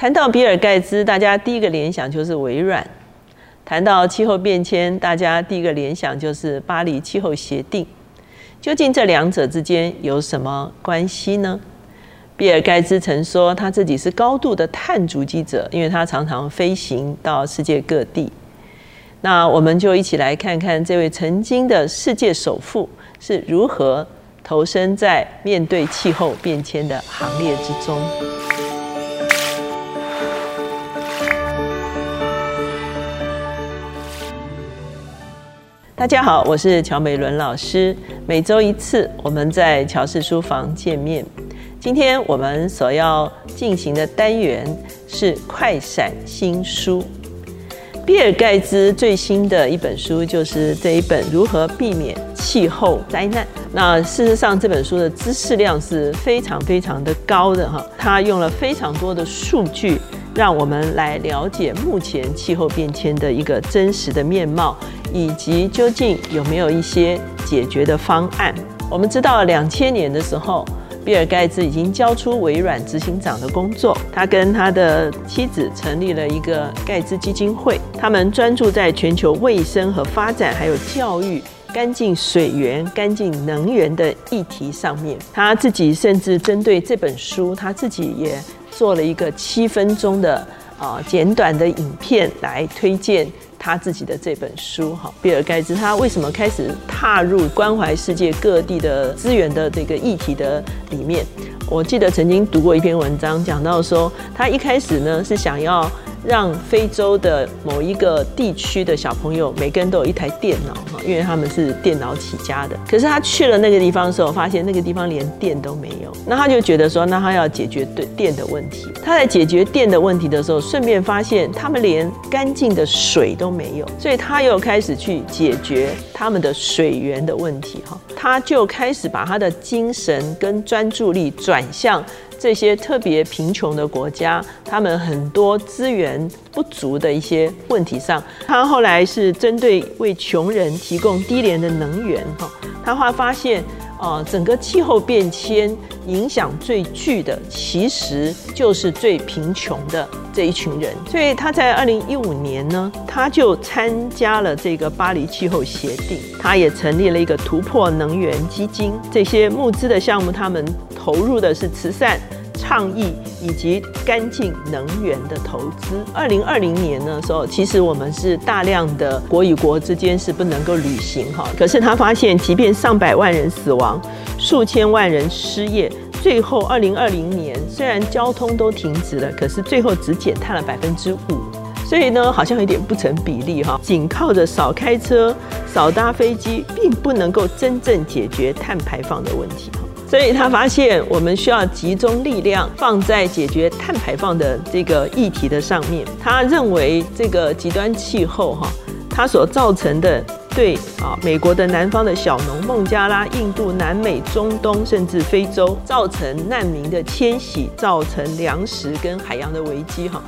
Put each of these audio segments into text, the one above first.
谈到比尔盖茨，大家第一个联想就是微软；谈到气候变迁，大家第一个联想就是巴黎气候协定。究竟这两者之间有什么关系呢？比尔盖茨曾说他自己是高度的碳足迹者，因为他常常飞行到世界各地。那我们就一起来看看这位曾经的世界首富是如何投身在面对气候变迁的行列之中。大家好，我是乔美伦老师。每周一次，我们在乔氏书房见面。今天我们所要进行的单元是快闪新书。比尔盖茨最新的一本书就是这一本《如何避免气候灾难》。那事实上，这本书的知识量是非常非常的高的哈。他用了非常多的数据，让我们来了解目前气候变迁的一个真实的面貌。以及究竟有没有一些解决的方案？我们知道，两千年的时候，比尔盖茨已经交出微软执行长的工作。他跟他的妻子成立了一个盖茨基金会，他们专注在全球卫生和发展，还有教育、干净水源、干净能源的议题上面。他自己甚至针对这本书，他自己也做了一个七分钟的啊简短的影片来推荐。他自己的这本书哈，比尔盖茨他为什么开始踏入关怀世界各地的资源的这个议题的里面？我记得曾经读过一篇文章，讲到说他一开始呢是想要。让非洲的某一个地区的小朋友，每个人都有一台电脑哈，因为他们是电脑起家的。可是他去了那个地方的时候，发现那个地方连电都没有。那他就觉得说，那他要解决对电的问题。他在解决电的问题的时候，顺便发现他们连干净的水都没有，所以他又开始去解决他们的水源的问题哈。他就开始把他的精神跟专注力转向。这些特别贫穷的国家，他们很多资源不足的一些问题上，他后来是针对为穷人提供低廉的能源，哈，他会发现，呃，整个气候变迁影响最巨的，其实就是最贫穷的这一群人。所以他在二零一五年呢，他就参加了这个巴黎气候协定，他也成立了一个突破能源基金，这些募资的项目，他们。投入的是慈善、倡议以及干净能源的投资。二零二零年的时候，其实我们是大量的国与国之间是不能够旅行哈。可是他发现，即便上百万人死亡，数千万人失业，最后二零二零年虽然交通都停止了，可是最后只减碳了百分之五。所以呢，好像有点不成比例哈。仅靠着少开车、少搭飞机，并不能够真正解决碳排放的问题哈。所以他发现，我们需要集中力量放在解决碳排放的这个议题的上面。他认为，这个极端气候哈，它所造成的对啊美国的南方的小农、孟加拉、印度、南美、中东甚至非洲造成难民的迁徙，造成粮食跟海洋的危机哈。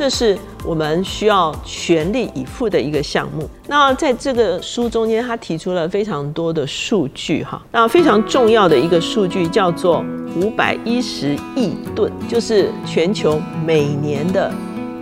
这是我们需要全力以赴的一个项目。那在这个书中间，他提出了非常多的数据哈。那非常重要的一个数据叫做五百一十亿吨，就是全球每年的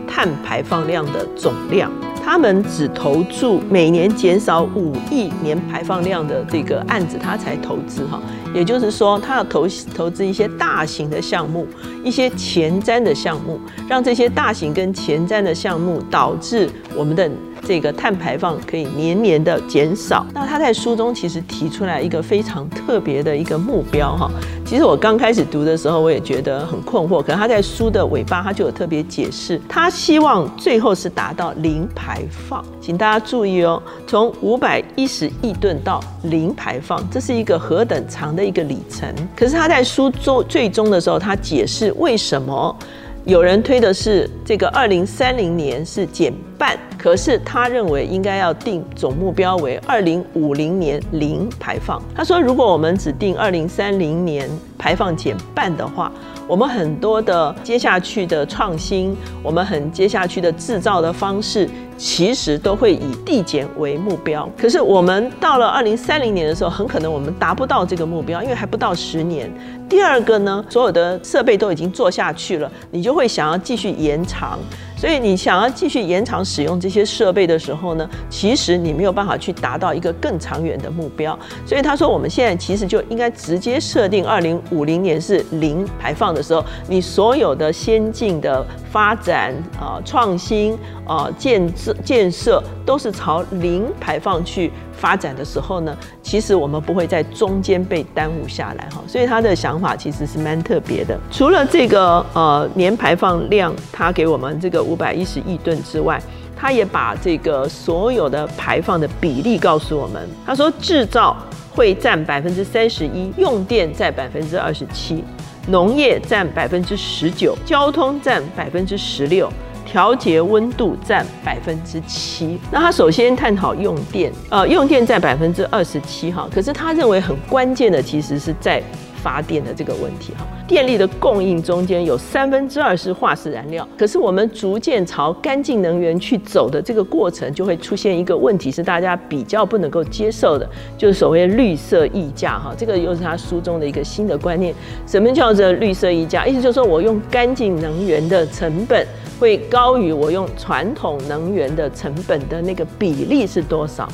碳排放量的总量。他们只投注每年减少五亿年排放量的这个案子，他才投资哈。也就是说，他要投投资一些大型的项目，一些前瞻的项目，让这些大型跟前瞻的项目导致我们的。这个碳排放可以年年的减少。那他在书中其实提出来一个非常特别的一个目标哈。其实我刚开始读的时候，我也觉得很困惑。可能他在书的尾巴，他就有特别解释，他希望最后是达到零排放。请大家注意哦，从五百一十亿吨到零排放，这是一个何等长的一个里程。可是他在书中最终的时候，他解释为什么有人推的是这个二零三零年是减半。可是他认为应该要定总目标为二零五零年零排放。他说，如果我们只定二零三零年排放减半的话，我们很多的接下去的创新，我们很接下去的制造的方式。其实都会以递减为目标，可是我们到了二零三零年的时候，很可能我们达不到这个目标，因为还不到十年。第二个呢，所有的设备都已经做下去了，你就会想要继续延长。所以你想要继续延长使用这些设备的时候呢，其实你没有办法去达到一个更长远的目标。所以他说，我们现在其实就应该直接设定二零五零年是零排放的时候，你所有的先进的发展啊、创新啊、建设建设都是朝零排放去。发展的时候呢，其实我们不会在中间被耽误下来哈，所以他的想法其实是蛮特别的。除了这个呃年排放量，他给我们这个五百一十亿吨之外，他也把这个所有的排放的比例告诉我们。他说制造会占百分之三十一，用电占百分之二十七，农业占百分之十九，交通占百分之十六。调节温度占百分之七，那他首先探讨用电，呃，用电占百分之二十七哈，可是他认为很关键的其实是在发电的这个问题哈。电力的供应中间有三分之二是化石燃料，可是我们逐渐朝干净能源去走的这个过程，就会出现一个问题，是大家比较不能够接受的，就是所谓绿色溢价哈。这个又是他书中的一个新的观念，什么叫做绿色溢价？意思就是说我用干净能源的成本。会高于我用传统能源的成本的那个比例是多少？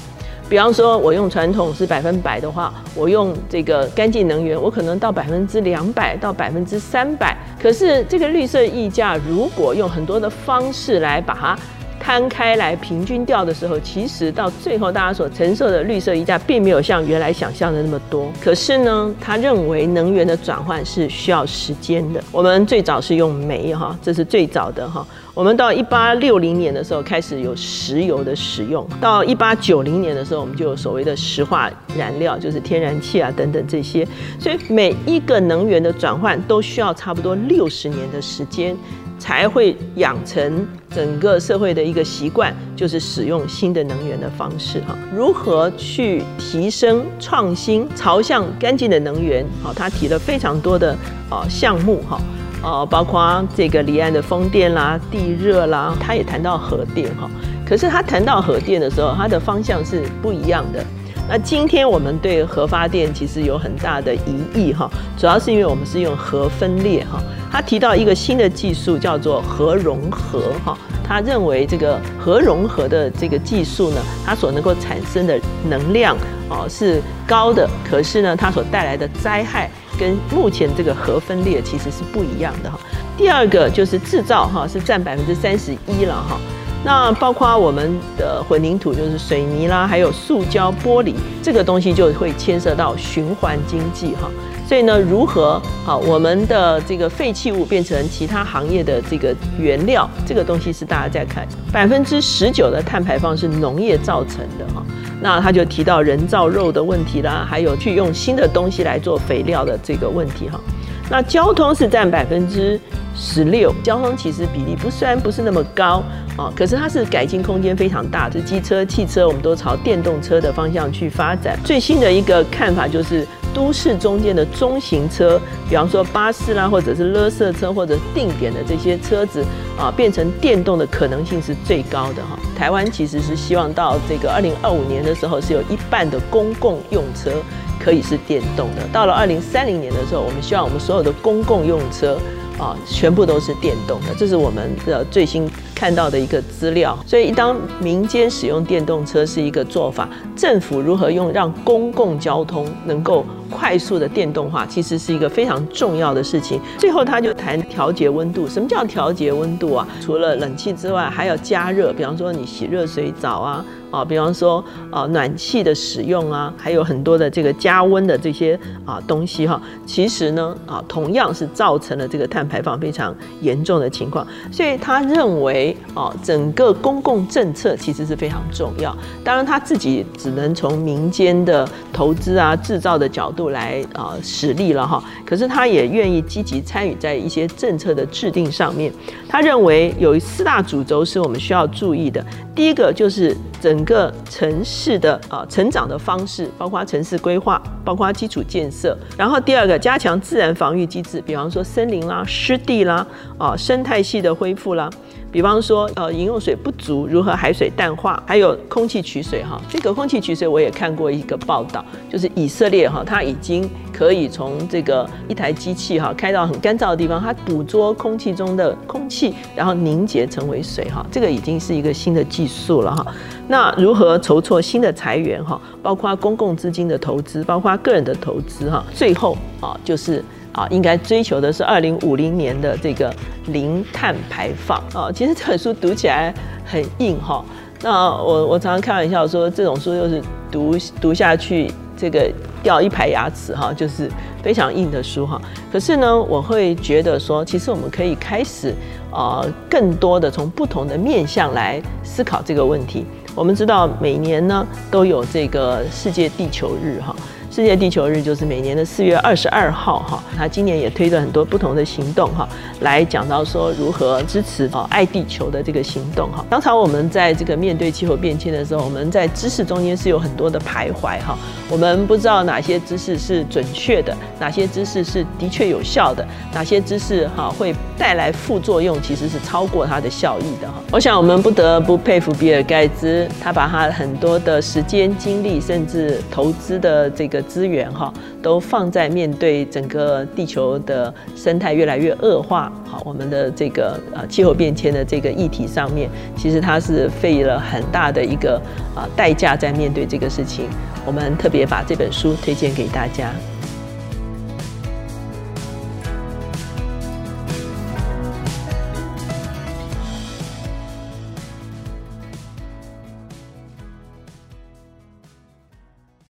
比方说，我用传统是百分百的话，我用这个干净能源，我可能到百分之两百到百分之三百。可是这个绿色溢价，如果用很多的方式来把它。摊开来平均掉的时候，其实到最后大家所承受的绿色溢价并没有像原来想象的那么多。可是呢，他认为能源的转换是需要时间的。我们最早是用煤哈，这是最早的哈。我们到一八六零年的时候开始有石油的使用，到一八九零年的时候，我们就有所谓的石化燃料，就是天然气啊等等这些。所以每一个能源的转换都需要差不多六十年的时间。才会养成整个社会的一个习惯，就是使用新的能源的方式哈。如何去提升创新，朝向干净的能源？好，他提了非常多的啊项目哈，啊，包括这个离岸的风电啦、地热啦，他也谈到核电哈。可是他谈到核电的时候，他的方向是不一样的。那今天我们对核发电其实有很大的疑义哈，主要是因为我们是用核分裂哈。他提到一个新的技术叫做核融合哈，他认为这个核融合的这个技术呢，它所能够产生的能量哦是高的，可是呢，它所带来的灾害跟目前这个核分裂其实是不一样的哈。第二个就是制造哈，是占百分之三十一了哈。那包括我们的混凝土，就是水泥啦，还有塑胶、玻璃，这个东西就会牵涉到循环经济哈。所以呢，如何好我们的这个废弃物变成其他行业的这个原料，这个东西是大家在看。百分之十九的碳排放是农业造成的哈。那他就提到人造肉的问题啦，还有去用新的东西来做肥料的这个问题哈。那交通是占百分之十六，交通其实比例不虽然不是那么高啊，可是它是改进空间非常大。这机车、汽车，我们都朝电动车的方向去发展。最新的一个看法就是，都市中间的中型车，比方说巴士啦，或者是勒色车，或者定点的这些车子啊，变成电动的可能性是最高的哈。台湾其实是希望到这个二零二五年的时候，是有一半的公共用车。可以是电动的。到了二零三零年的时候，我们希望我们所有的公共用车啊，全部都是电动的。这是我们的最新看到的一个资料。所以，当民间使用电动车是一个做法，政府如何用让公共交通能够快速的电动化，其实是一个非常重要的事情。最后，他就谈调节温度。什么叫调节温度啊？除了冷气之外，还要加热。比方说，你洗热水澡啊。啊，比方说，啊，暖气的使用啊，还有很多的这个加温的这些啊东西哈，其实呢，啊，同样是造成了这个碳排放非常严重的情况。所以他认为。为啊，整个公共政策其实是非常重要。当然他自己只能从民间的投资啊、制造的角度来啊实力了哈。可是他也愿意积极参与在一些政策的制定上面。他认为有四大主轴是我们需要注意的。第一个就是整个城市的啊成长的方式，包括城市规划，包括基础建设。然后第二个加强自然防御机制，比方说森林啦、湿地啦、啊生态系的恢复啦。比方说，呃，饮用水不足，如何海水淡化？还有空气取水哈，这个空气取水我也看过一个报道，就是以色列哈，它已经可以从这个一台机器哈开到很干燥的地方，它捕捉空气中的空气，然后凝结成为水哈，这个已经是一个新的技术了哈。那如何筹措新的财源哈？包括公共资金的投资，包括个人的投资哈。最后啊，就是。啊，应该追求的是二零五零年的这个零碳排放啊。其实这本书读起来很硬哈。那我我常常开玩笑说，这种书又是读读下去，这个掉一排牙齿哈，就是非常硬的书哈。可是呢，我会觉得说，其实我们可以开始啊，更多的从不同的面向来思考这个问题。我们知道每年呢都有这个世界地球日哈。世界地球日就是每年的四月二十二号，哈，他今年也推了很多不同的行动，哈，来讲到说如何支持哦爱地球的这个行动，哈。常常我们在这个面对气候变迁的时候，我们在知识中间是有很多的徘徊，哈，我们不知道哪些知识是准确的，哪些知识是的确有效的，哪些知识哈会带来副作用，其实是超过它的效益的，哈。我想我们不得不佩服比尔盖茨，他把他很多的时间、精力，甚至投资的这个。资源哈都放在面对整个地球的生态越来越恶化，好，我们的这个呃气候变迁的这个议题上面，其实它是费了很大的一个啊代价在面对这个事情。我们特别把这本书推荐给大家。